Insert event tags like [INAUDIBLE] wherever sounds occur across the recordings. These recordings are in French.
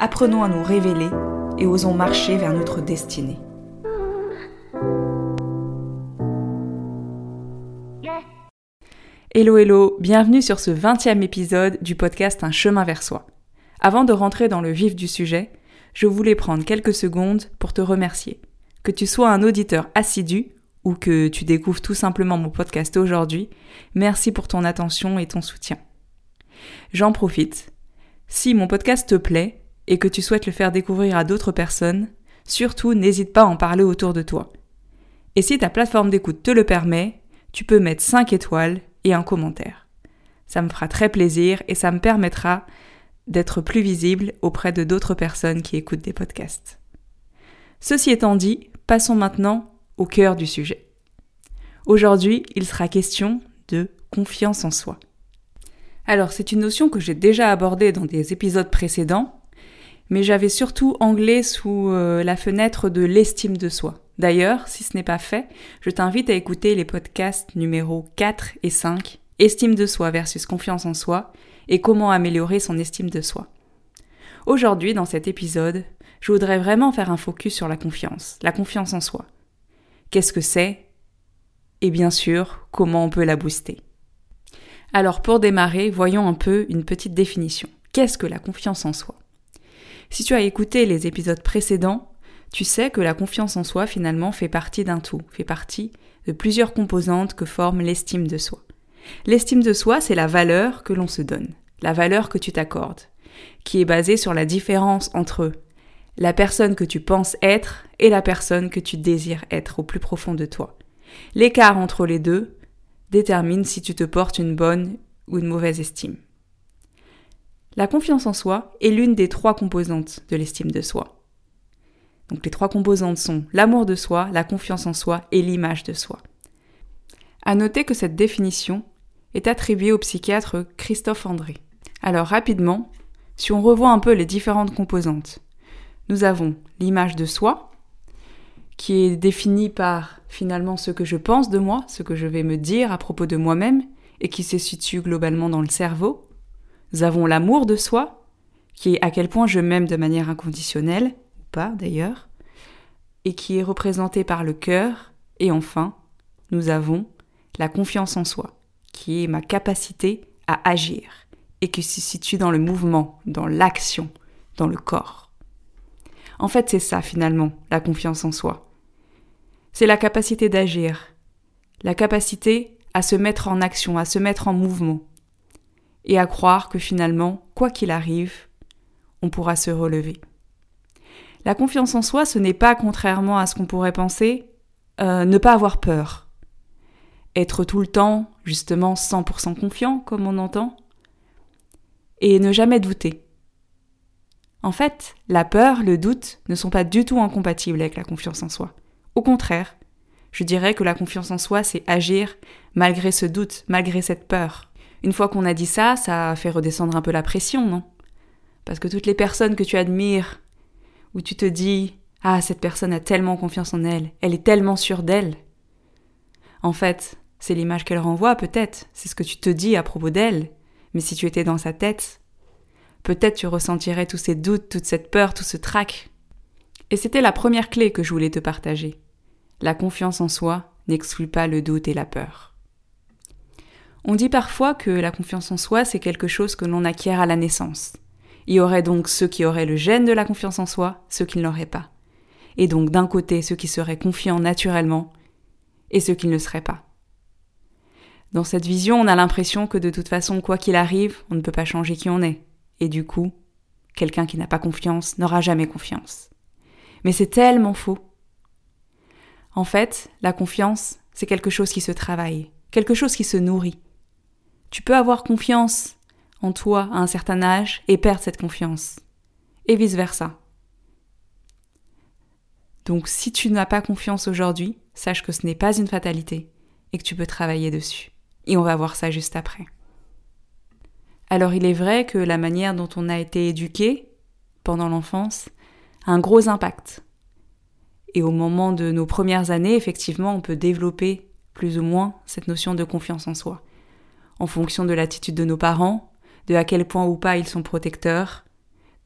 apprenons à nous révéler et osons marcher vers notre destinée. Hello hello, bienvenue sur ce 20e épisode du podcast Un chemin vers soi. Avant de rentrer dans le vif du sujet, je voulais prendre quelques secondes pour te remercier. Que tu sois un auditeur assidu ou que tu découvres tout simplement mon podcast aujourd'hui, merci pour ton attention et ton soutien. J'en profite. Si mon podcast te plaît, et que tu souhaites le faire découvrir à d'autres personnes, surtout n'hésite pas à en parler autour de toi. Et si ta plateforme d'écoute te le permet, tu peux mettre 5 étoiles et un commentaire. Ça me fera très plaisir et ça me permettra d'être plus visible auprès de d'autres personnes qui écoutent des podcasts. Ceci étant dit, passons maintenant au cœur du sujet. Aujourd'hui, il sera question de confiance en soi. Alors, c'est une notion que j'ai déjà abordée dans des épisodes précédents, mais j'avais surtout anglais sous euh, la fenêtre de l'estime de soi. D'ailleurs, si ce n'est pas fait, je t'invite à écouter les podcasts numéros 4 et 5, Estime de soi versus confiance en soi, et comment améliorer son estime de soi. Aujourd'hui, dans cet épisode, je voudrais vraiment faire un focus sur la confiance, la confiance en soi. Qu'est-ce que c'est? Et bien sûr, comment on peut la booster. Alors pour démarrer, voyons un peu une petite définition. Qu'est-ce que la confiance en soi? Si tu as écouté les épisodes précédents, tu sais que la confiance en soi finalement fait partie d'un tout, fait partie de plusieurs composantes que forme l'estime de soi. L'estime de soi, c'est la valeur que l'on se donne, la valeur que tu t'accordes, qui est basée sur la différence entre la personne que tu penses être et la personne que tu désires être au plus profond de toi. L'écart entre les deux détermine si tu te portes une bonne ou une mauvaise estime. La confiance en soi est l'une des trois composantes de l'estime de soi. Donc les trois composantes sont l'amour de soi, la confiance en soi et l'image de soi. À noter que cette définition est attribuée au psychiatre Christophe André. Alors rapidement, si on revoit un peu les différentes composantes, nous avons l'image de soi, qui est définie par finalement ce que je pense de moi, ce que je vais me dire à propos de moi-même, et qui se situe globalement dans le cerveau. Nous avons l'amour de soi, qui est à quel point je m'aime de manière inconditionnelle, ou pas d'ailleurs, et qui est représenté par le cœur. Et enfin, nous avons la confiance en soi, qui est ma capacité à agir, et qui se situe dans le mouvement, dans l'action, dans le corps. En fait, c'est ça finalement, la confiance en soi. C'est la capacité d'agir, la capacité à se mettre en action, à se mettre en mouvement, et à croire que finalement, quoi qu'il arrive, on pourra se relever. La confiance en soi, ce n'est pas, contrairement à ce qu'on pourrait penser, euh, ne pas avoir peur. Être tout le temps, justement, 100% confiant, comme on entend, et ne jamais douter. En fait, la peur, le doute ne sont pas du tout incompatibles avec la confiance en soi. Au contraire, je dirais que la confiance en soi, c'est agir malgré ce doute, malgré cette peur. Une fois qu'on a dit ça, ça fait redescendre un peu la pression, non? Parce que toutes les personnes que tu admires, où tu te dis Ah, cette personne a tellement confiance en elle, elle est tellement sûre d'elle. En fait, c'est l'image qu'elle renvoie, peut-être, c'est ce que tu te dis à propos d'elle, mais si tu étais dans sa tête, peut-être tu ressentirais tous ces doutes, toute cette peur, tout ce trac. Et c'était la première clé que je voulais te partager. La confiance en soi n'exclut pas le doute et la peur. On dit parfois que la confiance en soi, c'est quelque chose que l'on acquiert à la naissance. Il y aurait donc ceux qui auraient le gène de la confiance en soi, ceux qui ne l'auraient pas. Et donc d'un côté ceux qui seraient confiants naturellement, et ceux qui ne le seraient pas. Dans cette vision, on a l'impression que de toute façon, quoi qu'il arrive, on ne peut pas changer qui on est. Et du coup, quelqu'un qui n'a pas confiance n'aura jamais confiance. Mais c'est tellement faux. En fait, la confiance, c'est quelque chose qui se travaille, quelque chose qui se nourrit. Tu peux avoir confiance en toi à un certain âge et perdre cette confiance. Et vice-versa. Donc si tu n'as pas confiance aujourd'hui, sache que ce n'est pas une fatalité et que tu peux travailler dessus. Et on va voir ça juste après. Alors il est vrai que la manière dont on a été éduqué pendant l'enfance a un gros impact. Et au moment de nos premières années, effectivement, on peut développer plus ou moins cette notion de confiance en soi. En fonction de l'attitude de nos parents, de à quel point ou pas ils sont protecteurs,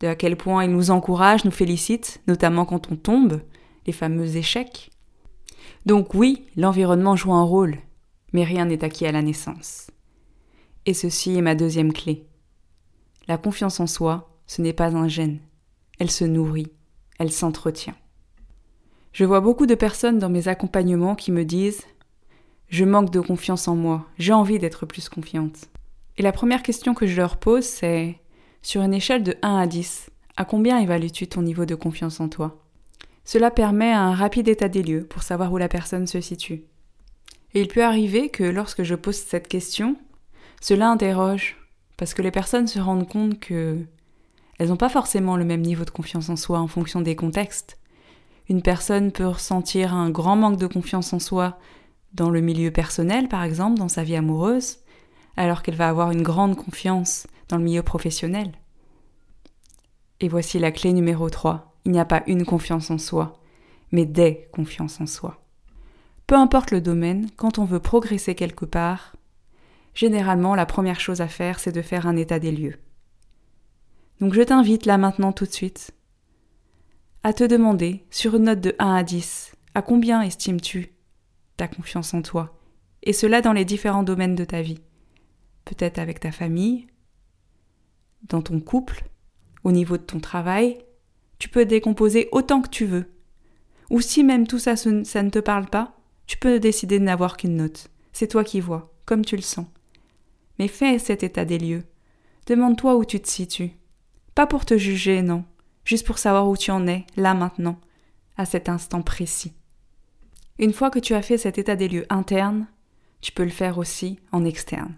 de à quel point ils nous encouragent, nous félicitent, notamment quand on tombe, les fameux échecs. Donc oui, l'environnement joue un rôle, mais rien n'est acquis à la naissance. Et ceci est ma deuxième clé. La confiance en soi, ce n'est pas un gène. Elle se nourrit, elle s'entretient. Je vois beaucoup de personnes dans mes accompagnements qui me disent Je manque de confiance en moi, j'ai envie d'être plus confiante. Et la première question que je leur pose, c'est Sur une échelle de 1 à 10, à combien évalues-tu ton niveau de confiance en toi? Cela permet un rapide état des lieux pour savoir où la personne se situe. Et il peut arriver que lorsque je pose cette question, cela interroge, parce que les personnes se rendent compte que elles n'ont pas forcément le même niveau de confiance en soi en fonction des contextes. Une personne peut ressentir un grand manque de confiance en soi dans le milieu personnel, par exemple, dans sa vie amoureuse, alors qu'elle va avoir une grande confiance dans le milieu professionnel. Et voici la clé numéro 3. Il n'y a pas une confiance en soi, mais des confiances en soi. Peu importe le domaine, quand on veut progresser quelque part, généralement la première chose à faire, c'est de faire un état des lieux. Donc je t'invite là maintenant tout de suite à te demander, sur une note de 1 à 10, à combien estimes-tu ta confiance en toi Et cela dans les différents domaines de ta vie. Peut-être avec ta famille, dans ton couple, au niveau de ton travail. Tu peux décomposer autant que tu veux. Ou si même tout ça, ça ne te parle pas, tu peux décider de n'avoir qu'une note. C'est toi qui vois, comme tu le sens. Mais fais cet état des lieux. Demande-toi où tu te situes. Pas pour te juger, non, juste pour savoir où tu en es, là maintenant, à cet instant précis. Une fois que tu as fait cet état des lieux interne, tu peux le faire aussi en externe.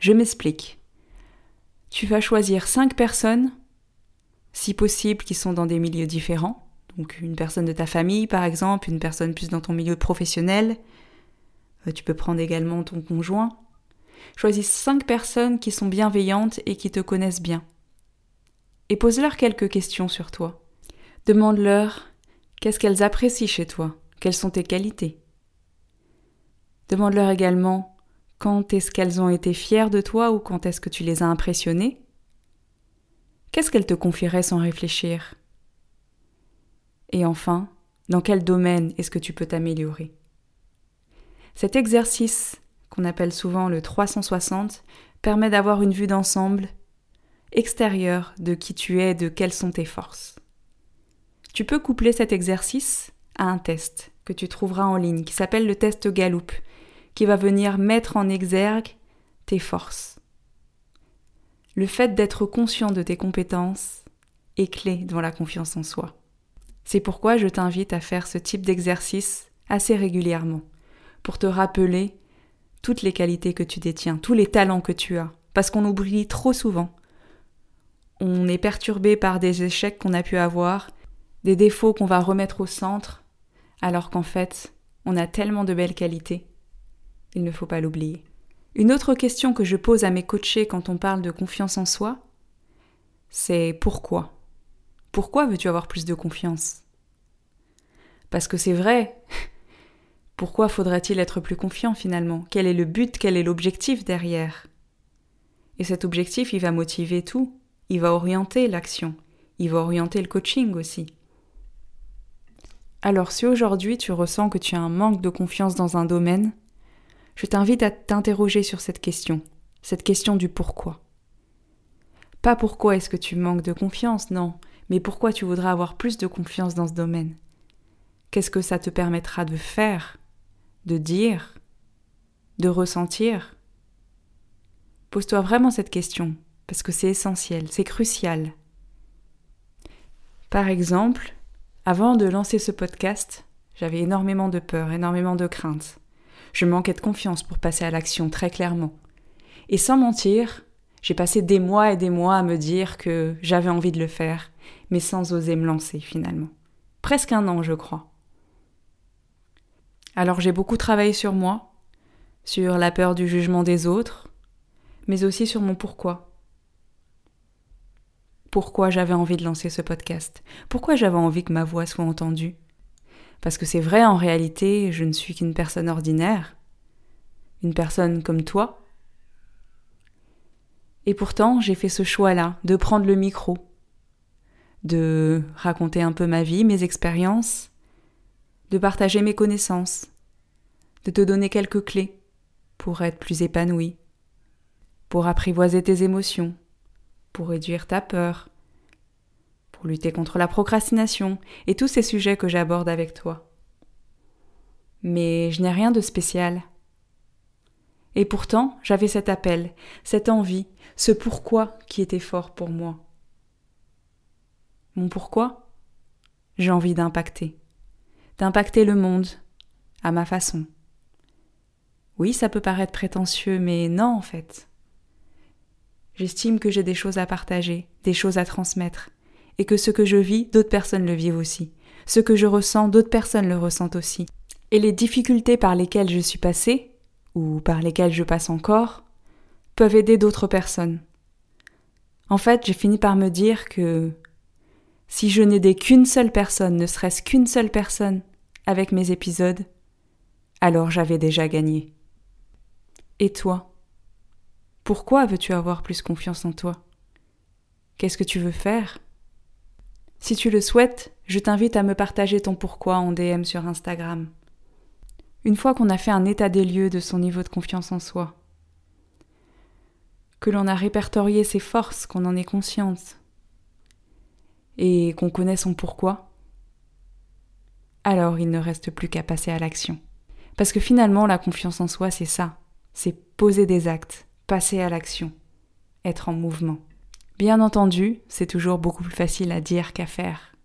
Je m'explique. Tu vas choisir cinq personnes, si possible, qui sont dans des milieux différents. Donc une personne de ta famille, par exemple, une personne plus dans ton milieu professionnel. Euh, tu peux prendre également ton conjoint. Choisis cinq personnes qui sont bienveillantes et qui te connaissent bien et pose-leur quelques questions sur toi. Demande-leur qu'est-ce qu'elles apprécient chez toi, quelles sont tes qualités? Demande-leur également quand est-ce qu'elles ont été fières de toi ou quand est-ce que tu les as impressionnées? Qu'est-ce qu'elles te confieraient sans réfléchir? Et enfin, dans quel domaine est-ce que tu peux t'améliorer? Cet exercice, qu'on appelle souvent le 360, permet d'avoir une vue d'ensemble extérieur de qui tu es, de quelles sont tes forces. Tu peux coupler cet exercice à un test que tu trouveras en ligne qui s'appelle le test Gallup, qui va venir mettre en exergue tes forces. Le fait d'être conscient de tes compétences est clé dans la confiance en soi. C'est pourquoi je t'invite à faire ce type d'exercice assez régulièrement, pour te rappeler toutes les qualités que tu détiens, tous les talents que tu as, parce qu'on oublie trop souvent on est perturbé par des échecs qu'on a pu avoir, des défauts qu'on va remettre au centre, alors qu'en fait, on a tellement de belles qualités. Il ne faut pas l'oublier. Une autre question que je pose à mes coachés quand on parle de confiance en soi, c'est pourquoi? Pourquoi veux-tu avoir plus de confiance? Parce que c'est vrai. [LAUGHS] Pourquoi faudrait-il être plus confiant finalement? Quel est le but? Quel est l'objectif derrière? Et cet objectif, il va motiver tout il va orienter l'action, il va orienter le coaching aussi. Alors si aujourd'hui tu ressens que tu as un manque de confiance dans un domaine, je t'invite à t'interroger sur cette question, cette question du pourquoi. Pas pourquoi est-ce que tu manques de confiance, non, mais pourquoi tu voudrais avoir plus de confiance dans ce domaine. Qu'est-ce que ça te permettra de faire, de dire, de ressentir? Pose-toi vraiment cette question parce que c'est essentiel, c'est crucial. Par exemple, avant de lancer ce podcast, j'avais énormément de peur, énormément de craintes. Je manquais de confiance pour passer à l'action très clairement. Et sans mentir, j'ai passé des mois et des mois à me dire que j'avais envie de le faire, mais sans oser me lancer finalement. Presque un an, je crois. Alors j'ai beaucoup travaillé sur moi, sur la peur du jugement des autres, mais aussi sur mon pourquoi. Pourquoi j'avais envie de lancer ce podcast. Pourquoi j'avais envie que ma voix soit entendue? Parce que c'est vrai, en réalité, je ne suis qu'une personne ordinaire, une personne comme toi. Et pourtant, j'ai fait ce choix-là, de prendre le micro, de raconter un peu ma vie, mes expériences, de partager mes connaissances, de te donner quelques clés pour être plus épanoui, pour apprivoiser tes émotions, pour réduire ta peur, pour lutter contre la procrastination et tous ces sujets que j'aborde avec toi. Mais je n'ai rien de spécial. Et pourtant, j'avais cet appel, cette envie, ce pourquoi qui était fort pour moi. Mon pourquoi J'ai envie d'impacter. D'impacter le monde, à ma façon. Oui, ça peut paraître prétentieux, mais non en fait. J'estime que j'ai des choses à partager, des choses à transmettre, et que ce que je vis, d'autres personnes le vivent aussi. Ce que je ressens, d'autres personnes le ressentent aussi. Et les difficultés par lesquelles je suis passée, ou par lesquelles je passe encore, peuvent aider d'autres personnes. En fait, j'ai fini par me dire que si je n'aidais qu'une seule personne, ne serait-ce qu'une seule personne, avec mes épisodes, alors j'avais déjà gagné. Et toi? Pourquoi veux-tu avoir plus confiance en toi? Qu'est-ce que tu veux faire? Si tu le souhaites, je t'invite à me partager ton pourquoi en DM sur Instagram. Une fois qu'on a fait un état des lieux de son niveau de confiance en soi, que l'on a répertorié ses forces, qu'on en est consciente, et qu'on connaît son pourquoi, alors il ne reste plus qu'à passer à l'action. Parce que finalement, la confiance en soi, c'est ça, c'est poser des actes, passer à l'action, être en mouvement. Bien entendu, c'est toujours beaucoup plus facile à dire qu'à faire.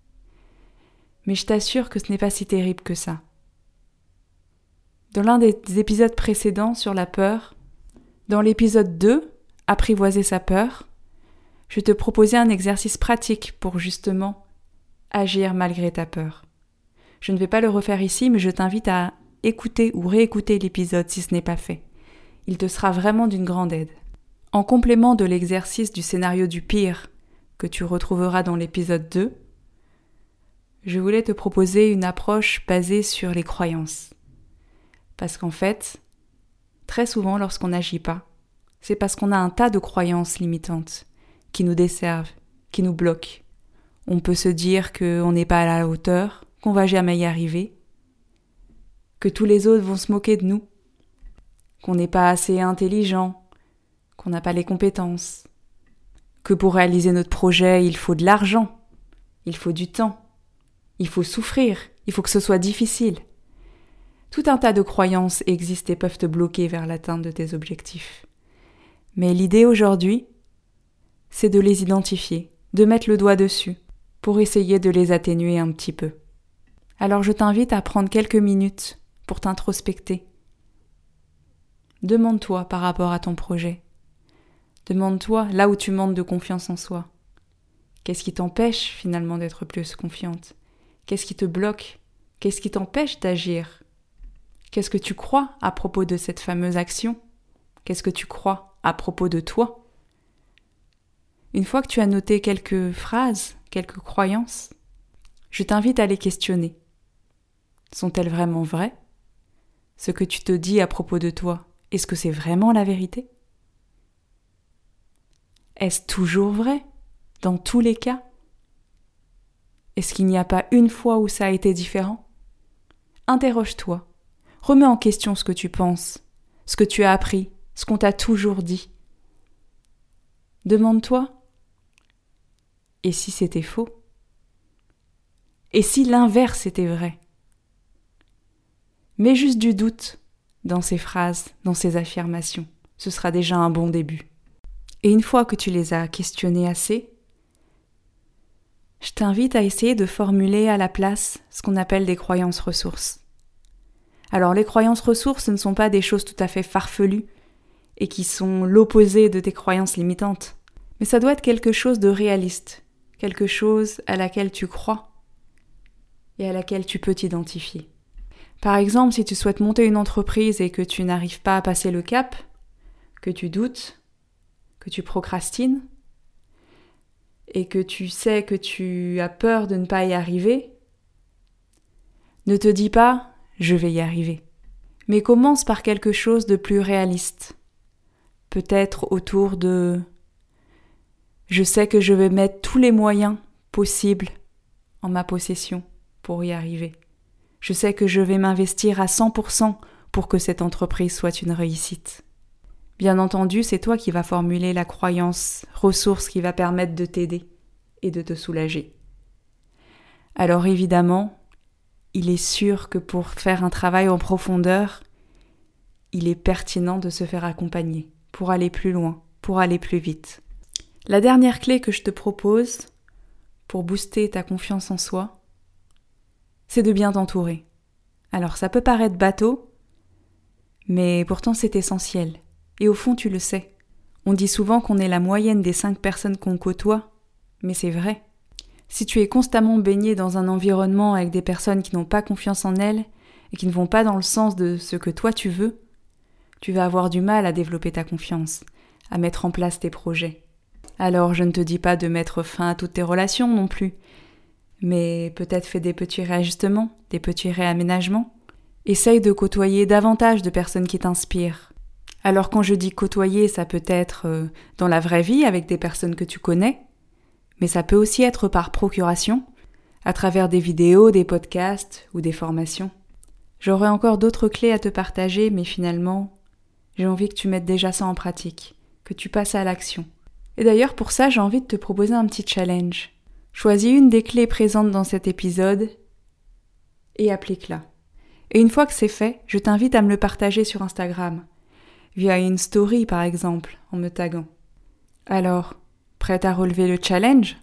Mais je t'assure que ce n'est pas si terrible que ça. Dans l'un des épisodes précédents sur la peur, dans l'épisode 2, Apprivoiser sa peur, je te proposais un exercice pratique pour justement agir malgré ta peur. Je ne vais pas le refaire ici, mais je t'invite à écouter ou réécouter l'épisode si ce n'est pas fait il te sera vraiment d'une grande aide. En complément de l'exercice du scénario du pire que tu retrouveras dans l'épisode 2, je voulais te proposer une approche basée sur les croyances. Parce qu'en fait, très souvent lorsqu'on n'agit pas, c'est parce qu'on a un tas de croyances limitantes qui nous desservent, qui nous bloquent. On peut se dire qu'on n'est pas à la hauteur, qu'on va jamais y arriver, que tous les autres vont se moquer de nous, qu'on n'est pas assez intelligent, qu'on n'a pas les compétences, que pour réaliser notre projet, il faut de l'argent, il faut du temps, il faut souffrir, il faut que ce soit difficile. Tout un tas de croyances existent et peuvent te bloquer vers l'atteinte de tes objectifs. Mais l'idée aujourd'hui, c'est de les identifier, de mettre le doigt dessus, pour essayer de les atténuer un petit peu. Alors je t'invite à prendre quelques minutes pour t'introspecter, Demande-toi par rapport à ton projet. Demande-toi là où tu manques de confiance en soi. Qu'est-ce qui t'empêche finalement d'être plus confiante? Qu'est-ce qui te bloque? Qu'est-ce qui t'empêche d'agir? Qu'est-ce que tu crois à propos de cette fameuse action? Qu'est-ce que tu crois à propos de toi? Une fois que tu as noté quelques phrases, quelques croyances, je t'invite à les questionner. Sont-elles vraiment vraies? Ce que tu te dis à propos de toi, est-ce que c'est vraiment la vérité? Est-ce toujours vrai? Dans tous les cas? Est-ce qu'il n'y a pas une fois où ça a été différent? Interroge-toi, remets en question ce que tu penses, ce que tu as appris, ce qu'on t'a toujours dit. Demande-toi, et si c'était faux? Et si l'inverse était vrai? Mets juste du doute dans ces phrases, dans ces affirmations. Ce sera déjà un bon début. Et une fois que tu les as questionnées assez, je t'invite à essayer de formuler à la place ce qu'on appelle des croyances ressources. Alors les croyances ressources, ce ne sont pas des choses tout à fait farfelues et qui sont l'opposé de tes croyances limitantes, mais ça doit être quelque chose de réaliste, quelque chose à laquelle tu crois et à laquelle tu peux t'identifier. Par exemple, si tu souhaites monter une entreprise et que tu n'arrives pas à passer le cap, que tu doutes, que tu procrastines, et que tu sais que tu as peur de ne pas y arriver, ne te dis pas je vais y arriver. Mais commence par quelque chose de plus réaliste. Peut-être autour de je sais que je vais mettre tous les moyens possibles en ma possession pour y arriver. Je sais que je vais m'investir à 100% pour que cette entreprise soit une réussite. Bien entendu, c'est toi qui vas formuler la croyance, ressource qui va permettre de t'aider et de te soulager. Alors évidemment, il est sûr que pour faire un travail en profondeur, il est pertinent de se faire accompagner pour aller plus loin, pour aller plus vite. La dernière clé que je te propose pour booster ta confiance en soi, c'est de bien t'entourer. Alors ça peut paraître bateau, mais pourtant c'est essentiel. Et au fond tu le sais. On dit souvent qu'on est la moyenne des cinq personnes qu'on côtoie, mais c'est vrai. Si tu es constamment baigné dans un environnement avec des personnes qui n'ont pas confiance en elles et qui ne vont pas dans le sens de ce que toi tu veux, tu vas avoir du mal à développer ta confiance, à mettre en place tes projets. Alors je ne te dis pas de mettre fin à toutes tes relations non plus, mais peut-être fais des petits réajustements, des petits réaménagements. Essaye de côtoyer davantage de personnes qui t'inspirent. Alors quand je dis côtoyer, ça peut être euh, dans la vraie vie avec des personnes que tu connais, mais ça peut aussi être par procuration, à travers des vidéos, des podcasts ou des formations. J'aurais encore d'autres clés à te partager, mais finalement, j'ai envie que tu mettes déjà ça en pratique, que tu passes à l'action. Et d'ailleurs, pour ça, j'ai envie de te proposer un petit challenge. Choisis une des clés présentes dans cet épisode et applique-la. Et une fois que c'est fait, je t'invite à me le partager sur Instagram, via une story par exemple, en me taguant. Alors, prête à relever le challenge?